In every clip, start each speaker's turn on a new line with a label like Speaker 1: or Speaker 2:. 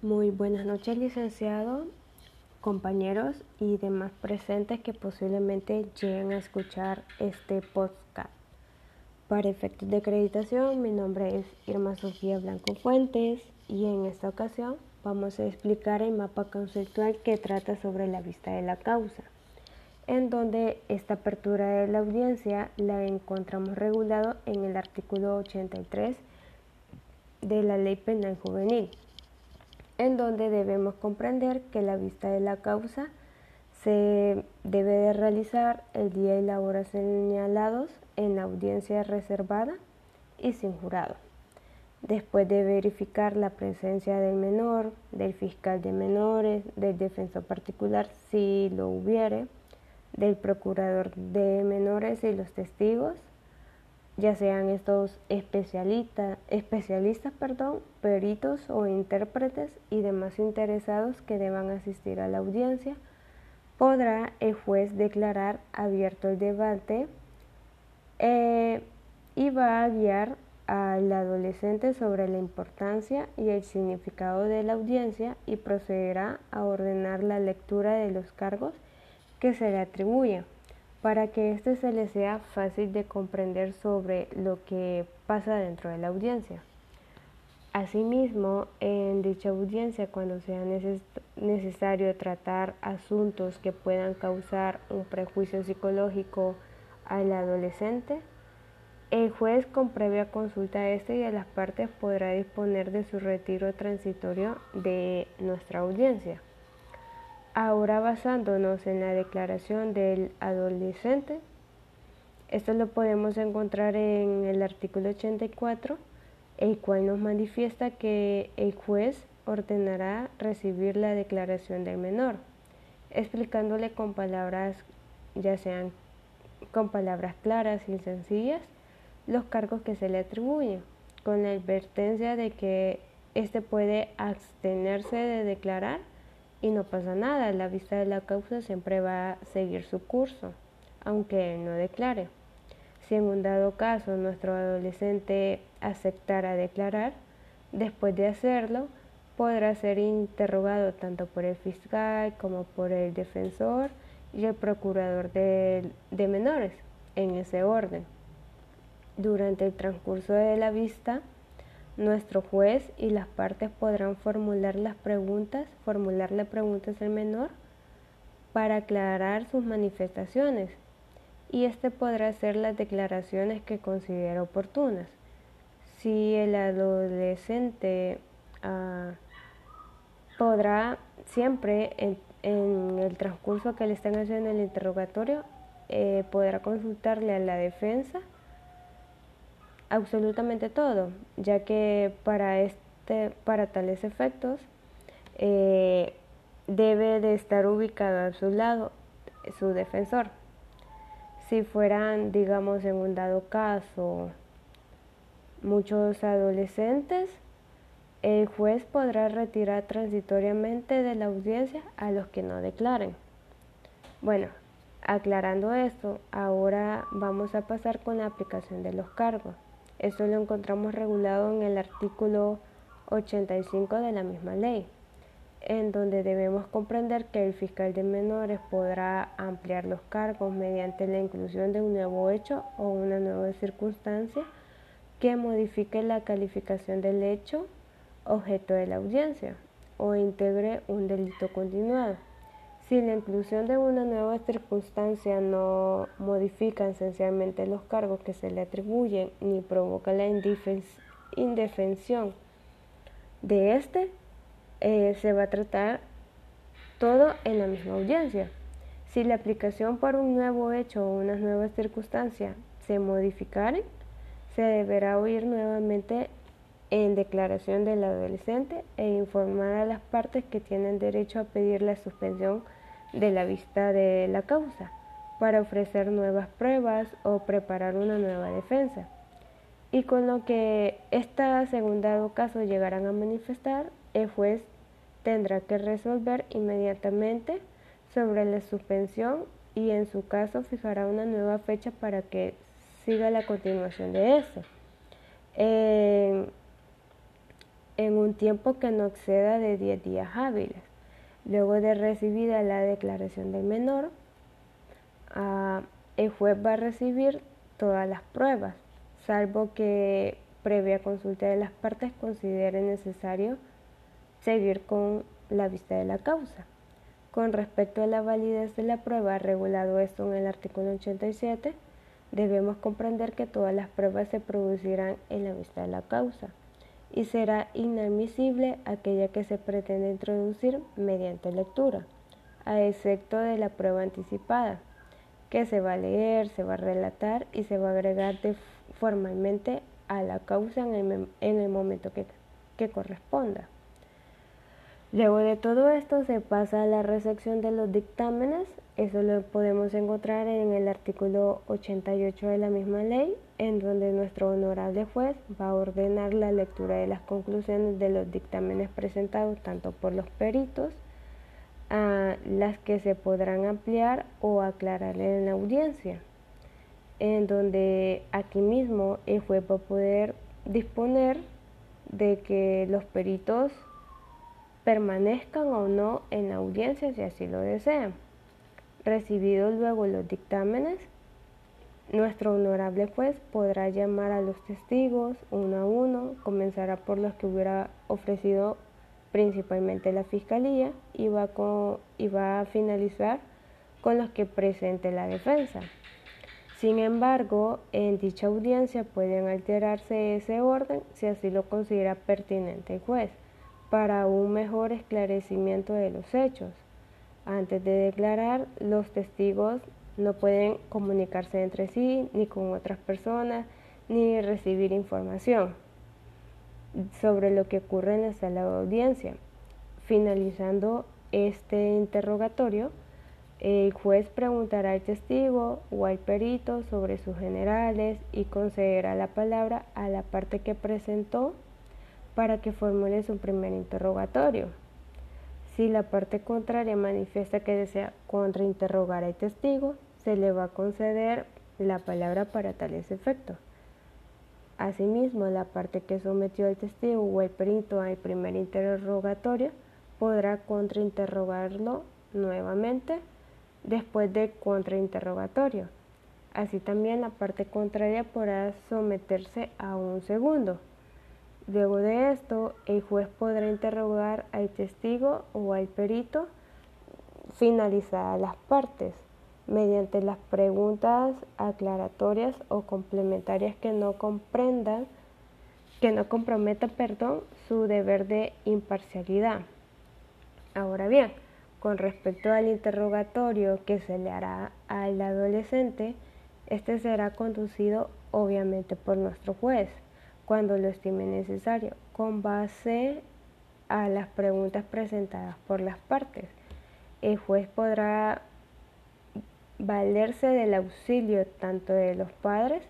Speaker 1: Muy buenas noches, licenciado, compañeros y demás presentes que posiblemente lleguen a escuchar este podcast. Para efectos de acreditación, mi nombre es Irma Sofía Blanco Fuentes y en esta ocasión vamos a explicar el mapa conceptual que trata sobre la vista de la causa, en donde esta apertura de la audiencia la encontramos regulado en el artículo 83 de la Ley Penal Juvenil en donde debemos comprender que la vista de la causa se debe de realizar el día y la hora señalados en audiencia reservada y sin jurado. Después de verificar la presencia del menor, del fiscal de menores, del defensor particular si lo hubiere, del procurador de menores y los testigos, ya sean estos especialistas, perdón, peritos o intérpretes y demás interesados que deban asistir a la audiencia, podrá el juez declarar abierto el debate eh, y va a guiar al adolescente sobre la importancia y el significado de la audiencia y procederá a ordenar la lectura de los cargos que se le atribuyen para que éste se le sea fácil de comprender sobre lo que pasa dentro de la audiencia. Asimismo, en dicha audiencia, cuando sea necesario tratar asuntos que puedan causar un prejuicio psicológico al adolescente, el juez con previa consulta a este y a las partes podrá disponer de su retiro transitorio de nuestra audiencia. Ahora basándonos en la declaración del adolescente, esto lo podemos encontrar en el artículo 84, el cual nos manifiesta que el juez ordenará recibir la declaración del menor, explicándole con palabras, ya sean con palabras claras y sencillas, los cargos que se le atribuyen, con la advertencia de que éste puede abstenerse de declarar y no pasa nada, la vista de la causa siempre va a seguir su curso, aunque él no declare. Si en un dado caso nuestro adolescente aceptara declarar, después de hacerlo, podrá ser interrogado tanto por el fiscal como por el defensor y el procurador de, de menores, en ese orden. Durante el transcurso de la vista, nuestro juez y las partes podrán formular las preguntas, formularle preguntas al menor para aclarar sus manifestaciones y éste podrá hacer las declaraciones que considere oportunas. Si el adolescente ah, podrá siempre en, el transcurso que le estén haciendo el interrogatorio, eh, podrá consultarle a la defensa absolutamente todo, ya que para, este, para tales efectos eh, debe de estar ubicado a su lado su defensor. Si fueran, digamos, en un dado caso, muchos adolescentes, el juez podrá retirar transitoriamente de la audiencia a los que no declaren. Bueno, aclarando esto, ahora vamos a pasar con la aplicación de los cargos. Esto lo encontramos regulado en el artículo 85 de la misma ley, en donde debemos comprender que el fiscal de menores podrá ampliar los cargos mediante la inclusión de un nuevo hecho o una nueva circunstancia que modifique la calificación del hecho objeto de la audiencia o integre un delito continuado. Si la inclusión de una nueva circunstancia no modifica esencialmente los cargos que se le atribuyen ni provoca la indefensión de éste, eh, se va a tratar todo en la misma audiencia. Si la aplicación por un nuevo hecho o una nueva circunstancia se modificaren, se deberá oír nuevamente en declaración del adolescente e informar a las partes que tienen derecho a pedir la suspensión de la vista de la causa para ofrecer nuevas pruebas o preparar una nueva defensa. Y con lo que esta segunda caso llegarán a manifestar, el juez tendrá que resolver inmediatamente sobre la suspensión y en su caso fijará una nueva fecha para que siga la continuación de eso. en un tiempo que no exceda de 10 días hábiles. Luego de recibida la declaración del menor, ah, el juez va a recibir todas las pruebas, salvo que previa consulta de las partes considere necesario seguir con la vista de la causa. Con respecto a la validez de la prueba, regulado esto en el artículo 87, debemos comprender que todas las pruebas se producirán en la vista de la causa y será inadmisible aquella que se pretende introducir mediante lectura, a excepto de la prueba anticipada, que se va a leer, se va a relatar y se va a agregar formalmente a la causa en el, momento que corresponda. Luego de todo esto se pasa a la recepción de los dictámenes. Eso lo podemos encontrar en el artículo 88 de la misma ley, en donde nuestro honorable juez va a ordenar la lectura de las conclusiones de los dictámenes presentados tanto por los peritos, a las que se podrán ampliar o aclarar en la audiencia, en donde aquí mismo el juez va a poder disponer de que los peritos permanezcan o no en la audiencia si así lo desean. Recibidos luego los dictámenes, nuestro honorable juez podrá llamar a los testigos uno a uno, comenzará por los que hubiera ofrecido principalmente la fiscalía y va, y va a finalizar con los que presente la defensa. Sin embargo, en dicha audiencia pueden alterarse ese orden si así lo considera pertinente el juez para un mejor esclarecimiento de los hechos. Antes de declarar, los testigos no pueden comunicarse entre sí, ni con otras personas, ni recibir información sobre lo que ocurre en la sala de audiencia. Finalizando este interrogatorio, el juez preguntará al testigo o al perito sobre sus generales y concederá la palabra a la parte que presentó para que formule su primer interrogatorio. Si la parte contraria manifiesta que desea contrainterrogar al testigo, se le va a conceder la palabra para tales efectos. Asimismo, la parte que sometió al testigo o el perito al primer interrogatorio podrá contrainterrogarlo nuevamente después del contrainterrogatorio. Así también la parte contraria podrá someterse a un segundo. Luego de esto, el juez podrá interrogar al testigo o al perito finalizadas las partes mediante las preguntas aclaratorias o complementarias que no comprendan que no comprometan, perdón, su deber de imparcialidad. Ahora bien, con respecto al interrogatorio que se le hará al adolescente, este será conducido obviamente por nuestro juez cuando lo estime necesario, con base a las preguntas presentadas por las partes. El juez podrá valerse del auxilio tanto de los padres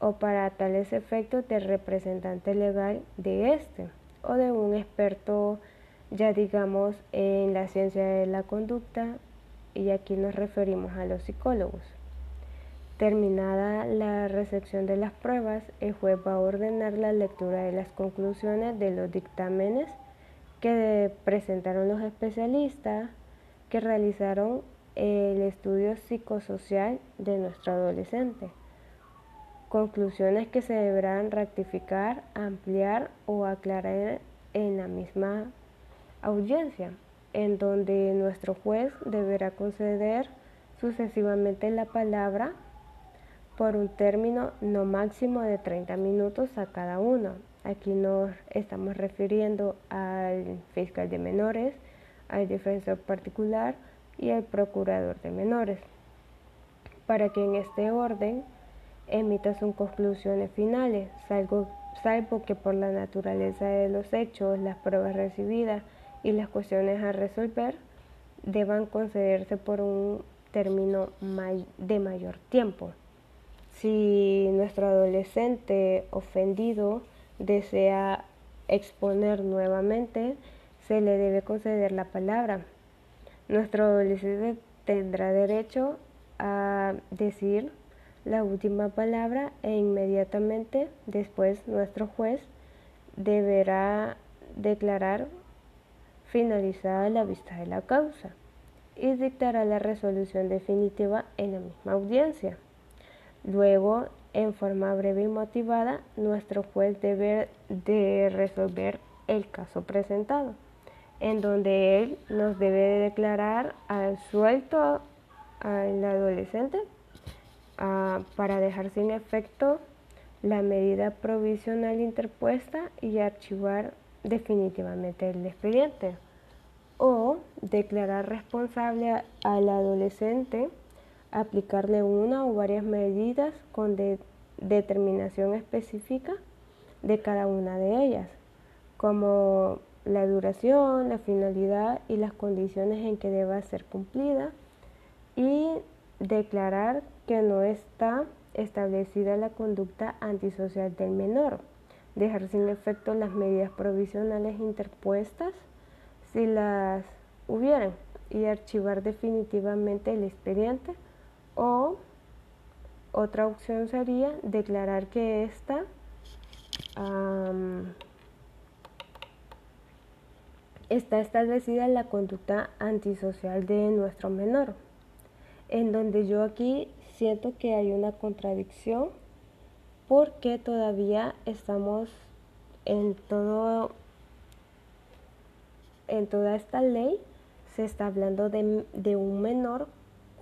Speaker 1: o para tales efectos del representante legal de este o de un experto ya digamos en la ciencia de la conducta y aquí nos referimos a los psicólogos. Terminada la recepción de las pruebas, el juez va a ordenar la lectura de las conclusiones de los dictámenes que presentaron los especialistas que realizaron el estudio psicosocial de nuestro adolescente. Conclusiones que se deberán rectificar, ampliar o aclarar en la misma audiencia, en donde nuestro juez deberá conceder sucesivamente la palabra por un término no máximo de 30 minutos a cada uno. Aquí nos estamos refiriendo al fiscal de menores, al defensor particular y al procurador de menores, para que en este orden emita sus conclusiones finales, salvo, que por la naturaleza de los hechos, las pruebas recibidas y las cuestiones a resolver deban concederse por un término de mayor tiempo. Si nuestro adolescente ofendido desea exponer nuevamente, se le debe conceder la palabra. Nuestro adolescente tendrá derecho a decir la última palabra e inmediatamente después nuestro juez deberá declarar finalizada la vista de la causa y dictará la resolución definitiva en la misma audiencia. Luego, en forma breve y motivada, nuestro juez debe de resolver el caso presentado, en donde él nos debe de declarar al suelto al adolescente ah, para dejar sin efecto la medida provisional interpuesta y archivar definitivamente el expediente o declarar responsable al adolescente, aplicarle una o varias medidas con determinación específica de cada una de ellas, como la duración, la finalidad y las condiciones en que deba ser cumplida y declarar que no está establecida la conducta antisocial del menor, dejar sin efecto las medidas provisionales interpuestas si las hubieran y archivar definitivamente el expediente o otra opción sería declarar que esta está establecida la conducta antisocial de nuestro menor, en donde yo aquí siento que hay una contradicción porque todavía estamos en todo en toda esta ley se está hablando de, de un menor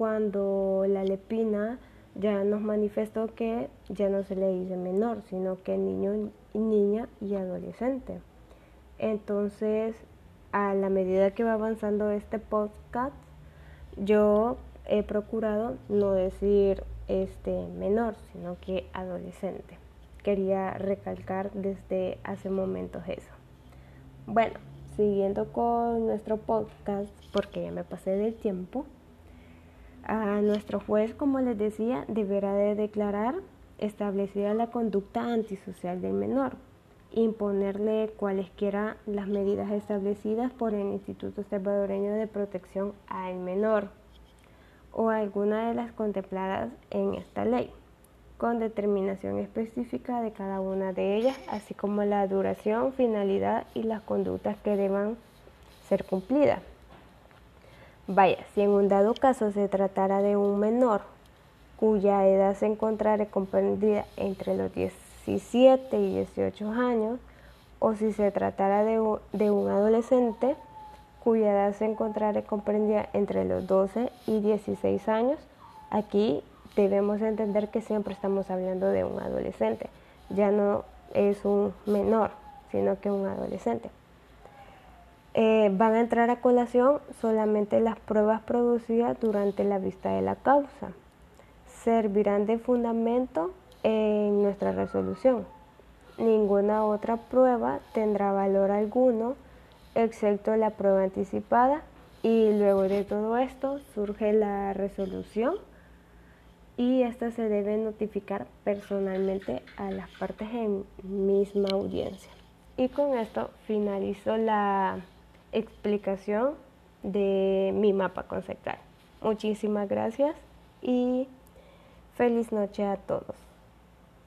Speaker 1: cuando la lepina ya nos manifestó que ya no se le dice menor, sino que niño, niña y adolescente. Entonces, a la medida que va avanzando este podcast, yo he procurado no decir este menor, sino que adolescente. Quería recalcar desde hace momentos eso. Bueno, siguiendo con nuestro podcast, porque ya me pasé del tiempo, a nuestro juez, como les decía, deberá de declarar establecida la conducta antisocial del menor, imponerle cualesquiera las medidas establecidas por el Instituto Salvadoreño de Protección al Menor o alguna de las contempladas en esta ley con determinación específica de cada una de ellas, así como la duración, finalidad y las conductas que deban ser cumplidas. Vaya, si en un dado caso se tratara de un menor cuya edad se encontrara comprendida entre los 17 y 18 años, o si se tratara de un, adolescente cuya edad se encontrara comprendida entre los 12 y 16 años, aquí debemos entender que siempre estamos hablando de un adolescente, ya no es un menor, sino que un adolescente. Eh, van a entrar a colación solamente las pruebas producidas durante la vista de la causa. Servirán de fundamento en nuestra resolución. Ninguna otra prueba tendrá valor alguno excepto la prueba anticipada y luego de todo esto surge la resolución y esta se debe notificar personalmente a las partes en misma audiencia. Y con esto finalizo la explicación de mi mapa conceptual. Muchísimas gracias y feliz noche a todos.